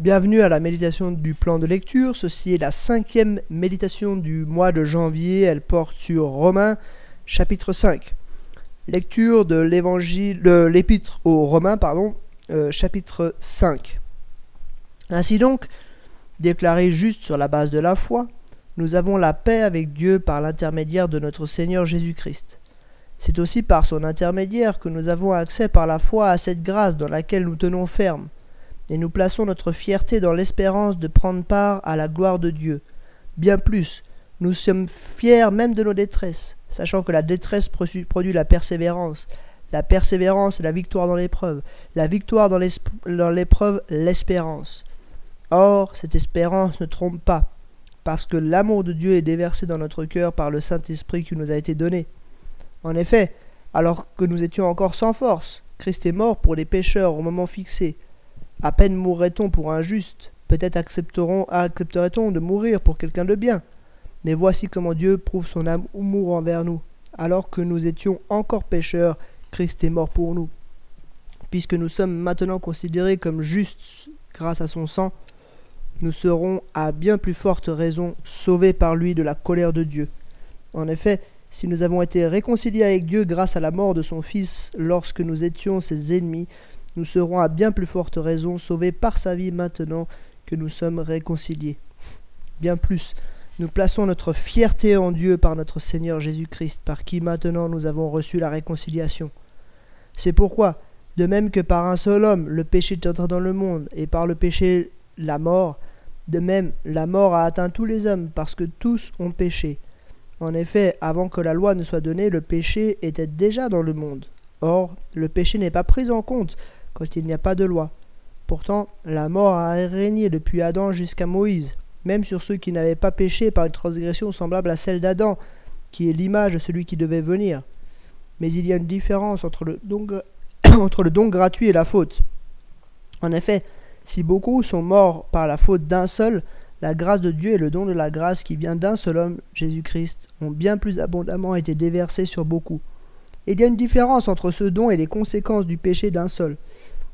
Bienvenue à la méditation du plan de lecture. Ceci est la cinquième méditation du mois de janvier. Elle porte sur Romains chapitre 5. Lecture de l'évangile, l'épître aux Romains, pardon, euh, chapitre 5. Ainsi donc, déclaré juste sur la base de la foi, nous avons la paix avec Dieu par l'intermédiaire de notre Seigneur Jésus-Christ. C'est aussi par son intermédiaire que nous avons accès par la foi à cette grâce dans laquelle nous tenons ferme et nous plaçons notre fierté dans l'espérance de prendre part à la gloire de Dieu. Bien plus, nous sommes fiers même de nos détresses, sachant que la détresse produit la persévérance, la persévérance la victoire dans l'épreuve, la victoire dans l'épreuve l'espérance. Or, cette espérance ne trompe pas, parce que l'amour de Dieu est déversé dans notre cœur par le Saint-Esprit qui nous a été donné. En effet, alors que nous étions encore sans force, Christ est mort pour les pécheurs au moment fixé. À peine mourrait-on pour un juste, peut-être accepterait-on de mourir pour quelqu'un de bien. Mais voici comment Dieu prouve son amour envers nous. Alors que nous étions encore pécheurs, Christ est mort pour nous. Puisque nous sommes maintenant considérés comme justes grâce à son sang, nous serons à bien plus forte raison sauvés par lui de la colère de Dieu. En effet, si nous avons été réconciliés avec Dieu grâce à la mort de son Fils lorsque nous étions ses ennemis, nous serons à bien plus forte raison sauvés par sa vie maintenant que nous sommes réconciliés. Bien plus, nous plaçons notre fierté en Dieu par notre Seigneur Jésus-Christ, par qui maintenant nous avons reçu la réconciliation. C'est pourquoi, de même que par un seul homme le péché est entré dans le monde, et par le péché la mort, de même la mort a atteint tous les hommes, parce que tous ont péché. En effet, avant que la loi ne soit donnée, le péché était déjà dans le monde. Or, le péché n'est pas pris en compte quand il n'y a pas de loi. Pourtant, la mort a régné depuis Adam jusqu'à Moïse, même sur ceux qui n'avaient pas péché par une transgression semblable à celle d'Adam, qui est l'image de celui qui devait venir. Mais il y a une différence entre le don, gratuit et la faute. En effet, si beaucoup sont morts par la faute d'un seul, la grâce de Dieu et le don de la grâce qui vient d'un seul homme, Jésus-Christ, ont bien plus abondamment été déversés sur beaucoup. Il y a une différence entre ce don et les conséquences du péché d'un seul.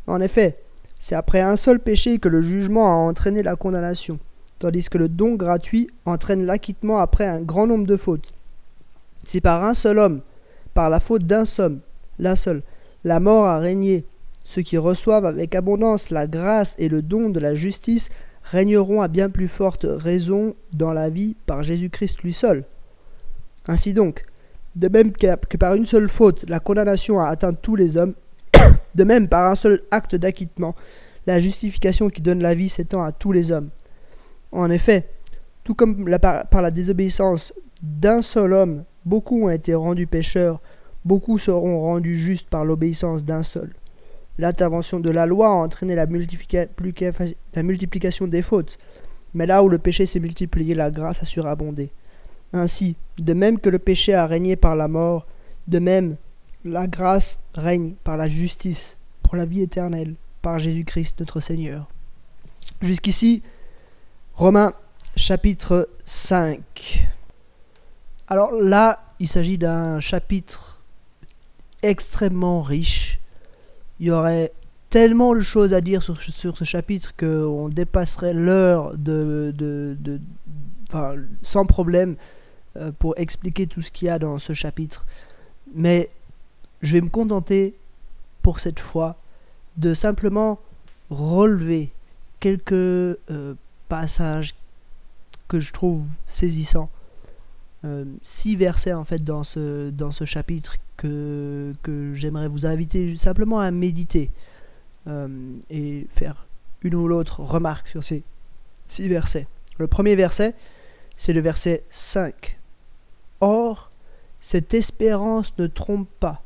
En effet, c'est après un seul péché que le jugement a entraîné la condamnation, tandis que le don gratuit entraîne l'acquittement après un grand nombre de fautes. Si par un seul homme, par la faute d'un seul, l'un seul, la mort a régné, ceux qui reçoivent avec abondance la grâce et le don de la justice régneront à bien plus forte raison dans la vie par Jésus-Christ lui seul. Ainsi donc, de même que par une seule faute la condamnation a atteint tous les hommes, de même, par un seul acte d'acquittement, la justification qui donne la vie s'étend à tous les hommes. En effet, tout comme par, la désobéissance d'un seul homme, beaucoup ont été rendus pécheurs, beaucoup seront rendus justes par l'obéissance d'un seul. L'intervention de la loi a entraîné la, multiplication des fautes, mais là où le péché s'est multiplié, la grâce a surabondé. Ainsi, de même que le péché a régné par la mort, de même la grâce règne par la justice pour la vie éternelle par Jésus-Christ notre Seigneur. Jusqu'ici, Romains chapitre 5. Alors là, il s'agit d'un chapitre extrêmement riche. Il y aurait tellement de choses à dire sur, ce chapitre qu'on dépasserait l'heure de, de, de sans problème euh, pour expliquer tout ce qu'il y a dans ce chapitre. Mais je vais me contenter pour cette fois de simplement relever quelques euh, passages que je trouve saisissants. Euh, six versets en fait dans ce, dans ce chapitre que, que j'aimerais vous inviter simplement à méditer et faire une ou l'autre remarque sur ces six versets. Le premier verset, c'est le verset 5. Or, cette espérance ne trompe pas,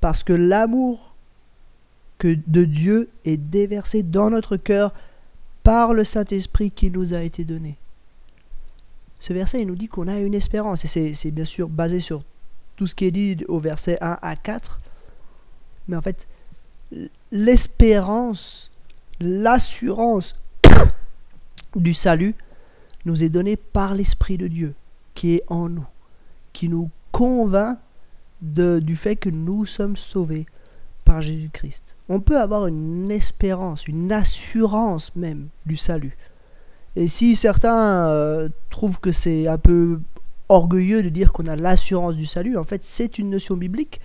parce que l'amour que de Dieu est déversé dans notre cœur par le Saint-Esprit qui nous a été donné. Ce verset, il nous dit qu'on a une espérance, et c'est bien sûr basé sur tout ce qui est dit au verset 1 à 4, mais en fait, l'espérance, l'assurance du salut nous est donnée par l'Esprit de Dieu qui est en nous, qui nous convainc du fait que nous sommes sauvés par Jésus-Christ. On peut avoir une espérance, une assurance même du salut. Et si certains euh, trouvent que c'est un peu orgueilleux de dire qu'on a l'assurance du salut, en fait c'est une notion biblique,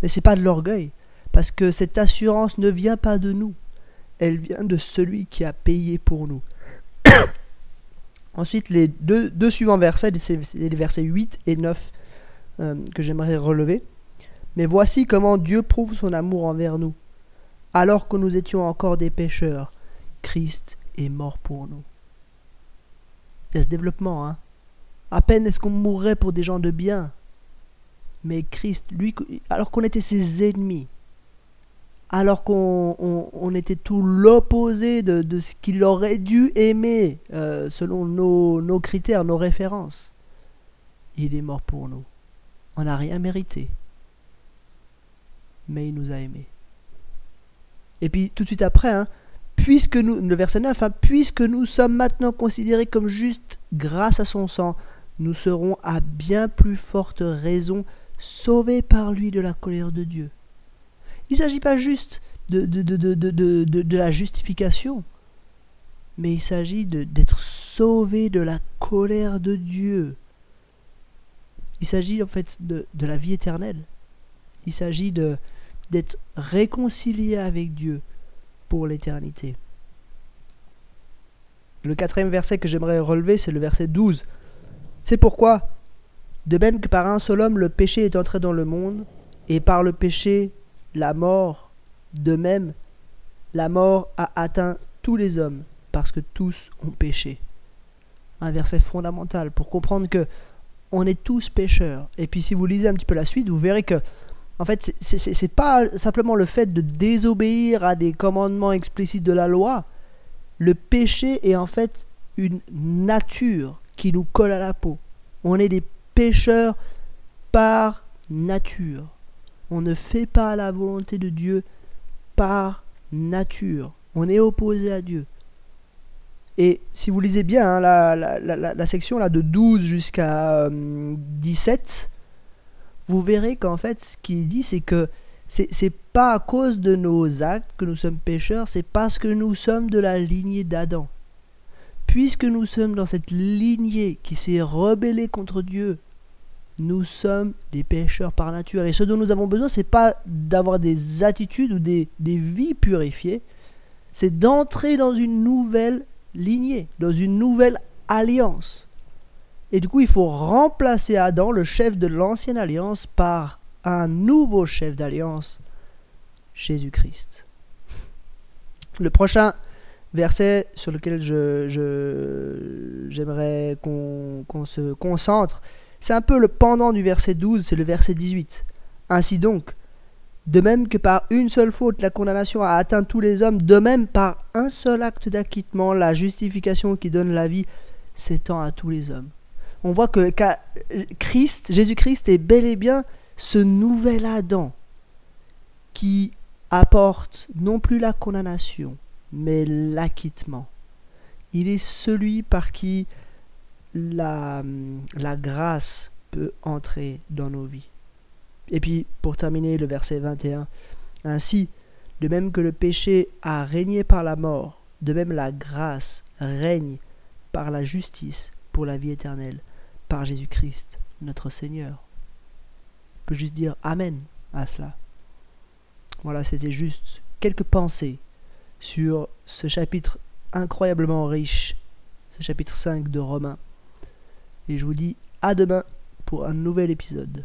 mais c'est pas de l'orgueil, parce que cette assurance ne vient pas de nous, elle vient de celui qui a payé pour nous. Ensuite, les deux, deux suivants versets, c'est les versets 8 et 9 euh, que j'aimerais relever. Mais voici comment Dieu prouve son amour envers nous. Alors que nous étions encore des pécheurs, Christ est mort pour nous. Il y a ce développement, hein. À peine est-ce qu'on mourrait pour des gens de bien. Mais Christ, lui, alors qu'on était ses ennemis, alors qu'on était tout l'opposé de, ce qu'il aurait dû aimer euh, selon nos, nos critères, nos références, il est mort pour nous. On n'a rien mérité. Mais il nous a aimés. Et puis tout de suite après, hein, puisque nous, le verset 9, hein, puisque nous sommes maintenant considérés comme justes grâce à son sang, nous serons à bien plus forte raison sauvés par lui de la colère de Dieu. Il ne s'agit pas juste de, la justification, mais il s'agit d'être sauvé de la colère de Dieu. Il s'agit en fait de, la vie éternelle. Il s'agit d'être réconcilié avec Dieu pour l'éternité. Le quatrième verset que j'aimerais relever, c'est le verset 12. C'est pourquoi, de même que par un seul homme le péché est entré dans le monde, et par le péché la mort, de même, la mort a atteint tous les hommes, parce que tous ont péché. Un verset fondamental pour comprendre que on est tous pécheurs. Et puis si vous lisez un petit peu la suite, vous verrez que en fait, c'est pas simplement le fait de désobéir à des commandements explicites de la loi. Le péché est en fait une nature qui nous colle à la peau. On est des pécheurs par nature. On ne fait pas la volonté de Dieu par nature. On est opposé à Dieu. Et si vous lisez bien hein, la, section de 12 jusqu'à 17, euh, vous verrez qu'en fait, ce qu'il dit, c'est que c'est pas à cause de nos actes que nous sommes pécheurs, c'est parce que nous sommes de la lignée d'Adam. Puisque nous sommes dans cette lignée qui s'est rebellée contre Dieu, nous sommes des pécheurs par nature. Et ce dont nous avons besoin, c'est pas d'avoir des attitudes ou des, des vies purifiées, c'est d'entrer dans une nouvelle lignée, dans une nouvelle alliance. Et du coup, il faut remplacer Adam, le chef de l'ancienne alliance, par un nouveau chef d'alliance, Jésus-Christ. Le prochain verset sur lequel j'aimerais je, qu'on se concentre, c'est un peu le pendant du verset 12, c'est le verset 18. Ainsi donc, de même que par une seule faute la condamnation a atteint tous les hommes, de même par un seul acte d'acquittement la justification qui donne la vie s'étend à tous les hommes. On voit que Christ, Jésus-Christ est bel et bien ce nouvel Adam qui apporte non plus la condamnation, mais l'acquittement. Il est celui par qui la, grâce peut entrer dans nos vies. Et puis, pour terminer, le verset 21. Ainsi, de même que le péché a régné par la mort, de même la grâce règne par la justice pour la vie éternelle, par Jésus-Christ, notre Seigneur. On peut juste dire Amen à cela. Voilà, c'était juste quelques pensées sur ce chapitre incroyablement riche, ce chapitre 5 de Romains. Et je vous dis à demain pour un nouvel épisode.